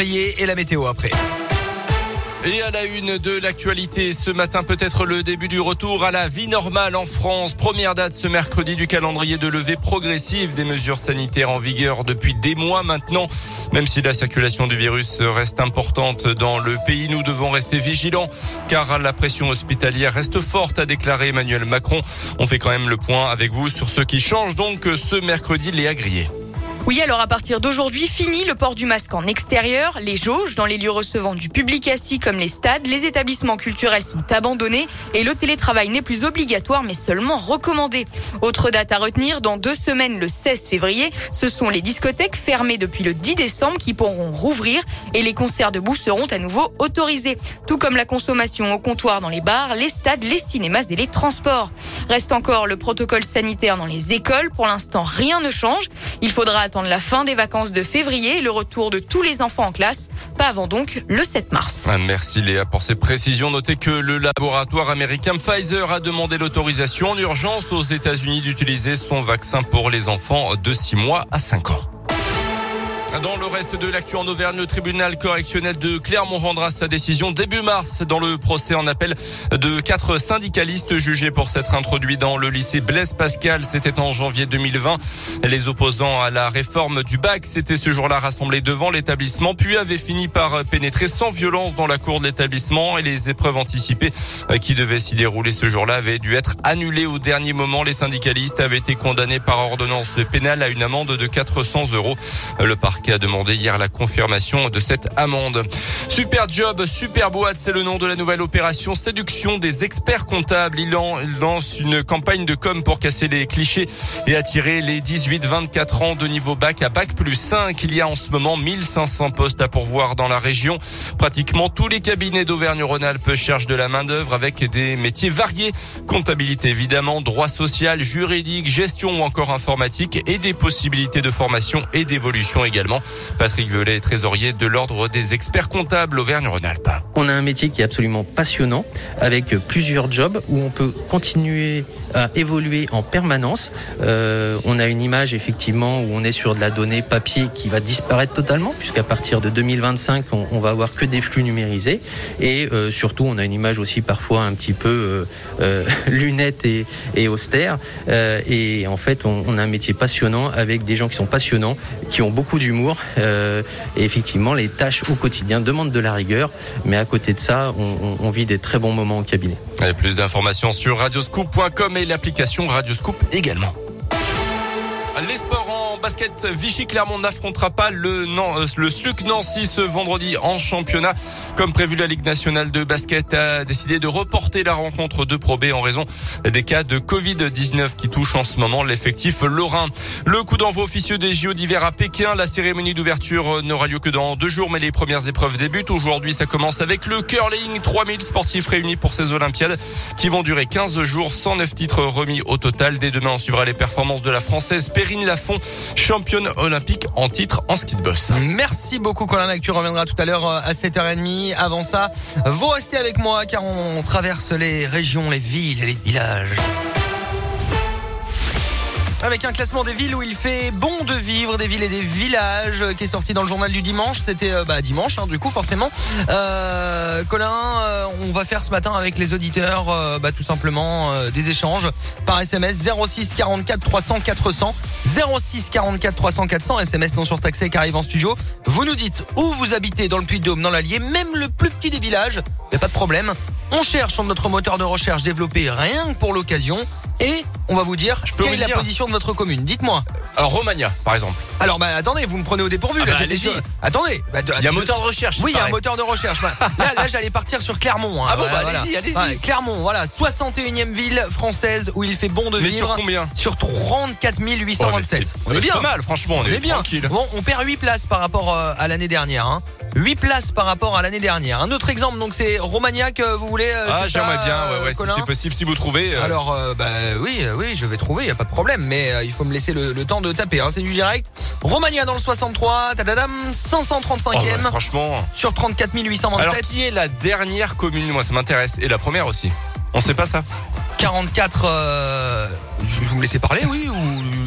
Et la météo après. Et à la une de l'actualité, ce matin peut-être le début du retour à la vie normale en France. Première date ce mercredi du calendrier de levée progressive des mesures sanitaires en vigueur depuis des mois maintenant. Même si la circulation du virus reste importante dans le pays, nous devons rester vigilants car la pression hospitalière reste forte, a déclaré Emmanuel Macron. On fait quand même le point avec vous sur ce qui change donc ce mercredi, les agriers. Oui, alors à partir d'aujourd'hui, fini le port du masque en extérieur. Les jauges dans les lieux recevant du public assis comme les stades, les établissements culturels sont abandonnés et le télétravail n'est plus obligatoire mais seulement recommandé. Autre date à retenir, dans deux semaines, le 16 février, ce sont les discothèques fermées depuis le 10 décembre qui pourront rouvrir et les concerts debout seront à nouveau autorisés. Tout comme la consommation au comptoir dans les bars, les stades, les cinémas et les transports. Reste encore le protocole sanitaire dans les écoles. Pour l'instant, rien ne change. Il faudra attendre la fin des vacances de février et le retour de tous les enfants en classe. Pas avant donc le 7 mars. Merci Léa pour ces précisions. Notez que le laboratoire américain Pfizer a demandé l'autorisation en urgence aux États-Unis d'utiliser son vaccin pour les enfants de 6 mois à 5 ans. Dans le reste de l'actu en Auvergne, le tribunal correctionnel de Clermont rendra sa décision début mars dans le procès en appel de quatre syndicalistes jugés pour s'être introduits dans le lycée Blaise Pascal. C'était en janvier 2020. Les opposants à la réforme du bac s'étaient ce jour-là rassemblés devant l'établissement, puis avaient fini par pénétrer sans violence dans la cour de l'établissement et les épreuves anticipées qui devaient s'y dérouler ce jour-là avaient dû être annulées au dernier moment. Les syndicalistes avaient été condamnés par ordonnance pénale à une amende de 400 euros. Le a demandé hier la confirmation de cette amende. Super job, super boîte, c'est le nom de la nouvelle opération séduction des experts comptables. Il lance une campagne de com pour casser les clichés et attirer les 18-24 ans de niveau bac à bac plus 5. Il y a en ce moment 1500 postes à pourvoir dans la région. Pratiquement tous les cabinets d'Auvergne-Rhône-Alpes cherchent de la main d'œuvre avec des métiers variés. Comptabilité évidemment, droit social, juridique, gestion ou encore informatique et des possibilités de formation et d'évolution également. Patrick Velay, trésorier de l'Ordre des experts comptables Auvergne-Rhône-Alpes. On a un métier qui est absolument passionnant avec plusieurs jobs où on peut continuer à évoluer en permanence. Euh, on a une image effectivement où on est sur de la donnée papier qui va disparaître totalement puisqu'à partir de 2025 on, va avoir que des flux numérisés et euh, surtout on a une image aussi parfois un petit peu euh, lunette et, austère et en fait on, a un métier passionnant avec des gens qui sont passionnants, qui ont beaucoup d'humour euh, et effectivement, les tâches au quotidien demandent de la rigueur, mais à côté de ça, on, on vit des très bons moments au cabinet. Et plus d'informations sur radioscoop.com et l'application Radioscoop également. Les sports en basket, Vichy Clermont n'affrontera pas le, euh, le SLUC Nancy ce vendredi en championnat. Comme prévu, la Ligue nationale de basket a décidé de reporter la rencontre de Pro B en raison des cas de Covid-19 qui touchent en ce moment l'effectif lorrain. Le coup d'envoi officieux des JO d'hiver à Pékin. La cérémonie d'ouverture n'aura lieu que dans deux jours, mais les premières épreuves débutent. Aujourd'hui, ça commence avec le curling. 3000 sportifs réunis pour ces Olympiades qui vont durer 15 jours, 109 titres remis au total. Dès demain, on suivra les performances de la française Perrine Lafont, championne olympique en titre en ski de boss. Merci beaucoup Colin Tu reviendras tout à l'heure euh, à 7h30. Avant ça, vous restez avec moi car on traverse les régions, les villes et les villages avec un classement des villes où il fait bon de vivre, des villes et des villages, qui est sorti dans le journal du dimanche. C'était euh, bah, dimanche, hein, du coup, forcément. Euh, Colin, euh, on va faire ce matin avec les auditeurs, euh, bah, tout simplement, des échanges par SMS 06 44 300 400. 06 44 300 400, SMS non surtaxé qui arrive en studio. Vous nous dites où vous habitez dans le Puy-de-Dôme, dans l'Allier, même le plus petit des villages, il a pas de problème. On cherche sur notre moteur de recherche développé rien que pour l'occasion et on va vous dire quelle est la position de votre commune. Dites-moi. Alors Romagna, par exemple. Alors bah attendez, vous me prenez au dépourvu. Ah là, bah, allez-y. Attendez. Bah, il y a un moteur de recherche. Oui, il y a un moteur de recherche. là, là j'allais partir sur Clermont. Hein. Ah bon, bah, allez-y, allez-y. Clermont, voilà, 61e ville française où il fait bon de Mais vivre. sur combien Sur 34 827. on est bien. pas mal, franchement, on, est, bien. tranquille. Bon, on perd 8 places par rapport euh, à l'année dernière. Hein. 8 places par rapport à l'année dernière. Un autre exemple, donc c'est Romagna que vous voulez. Euh, ah, j'aimerais bien, ouais, ouais, si c'est possible, si vous trouvez. euh, Alors, euh, bah euh, oui, je vais trouver, y a pas de problème, mais euh, il faut me laisser le, le temps de taper. Hein, c'est du direct. Romagna dans le 63, tadadam, 535e oh, ouais, franchement. sur 34 827. Alors, qui est la dernière commune Moi, ça m'intéresse. Et la première aussi? On sait pas ça? 44. Euh, je- vous me laissez parler, oui ou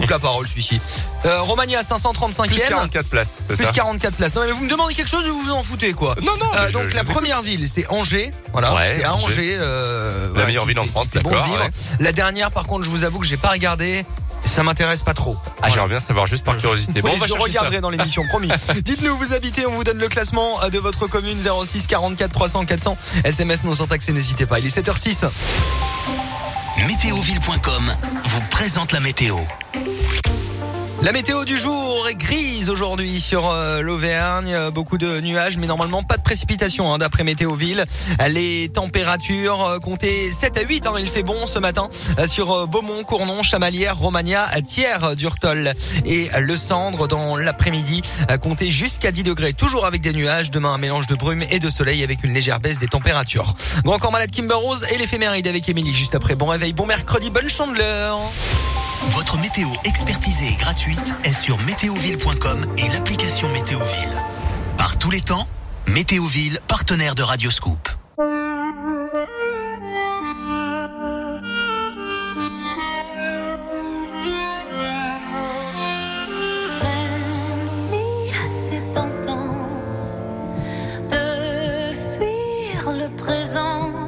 coupe la parole celui-ci. Euh, Romagna 535e. Plus 44 places, Plus ça 44 places. Non mais vous me demandez quelque chose ou vous vous en foutez quoi Non, non, Euh, donc je- la je première ville c'est Angers. Voilà. Ouais, c'est à Angers. Euh, La meilleure ville en France, bon d'accord, vivre. ouais. La dernière par contre je vous avoue que j'ai pas regardé. Ça m'intéresse pas trop. Ah, Voilà. j'aimerais bien savoir juste par curiosité. Bon, Oui, on va je regarderai ça. dans l'émission, promis. Dites-nous où vous habitez, on vous donne le classement de votre commune 06 44 300 400. SMS non surtaxé, n'hésitez pas. Il est 7h06. Météoville.com vous présente la météo. La météo du jour est grise aujourd'hui sur euh, l'Auvergne, beaucoup de nuages mais normalement pas de précipitations hein, d'après Météoville. Les températures euh, comptaient 7 à 8, hein, il fait bon ce matin euh, sur Beaumont, Cournon, Chamalières, Romagna, Thiers, Durtol et Le Cendre dans l'après-midi comptait jusqu'à 10 degrés, toujours avec des nuages, demain un mélange de brume et de soleil avec une légère baisse des températures. Bon encore malade Kimber Rose et l'éphéméride avec Émilie juste après. Bon réveil, bon mercredi, bonne chandeleur. Votre météo expertisée et gratuite est sur météoville.com et l'application Météoville. Par tous les temps, Météoville, partenaire de Radioscoop. Présent,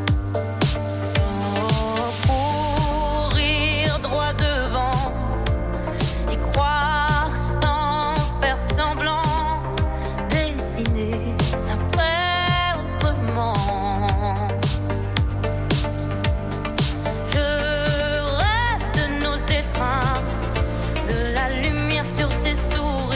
Sur ses sourires.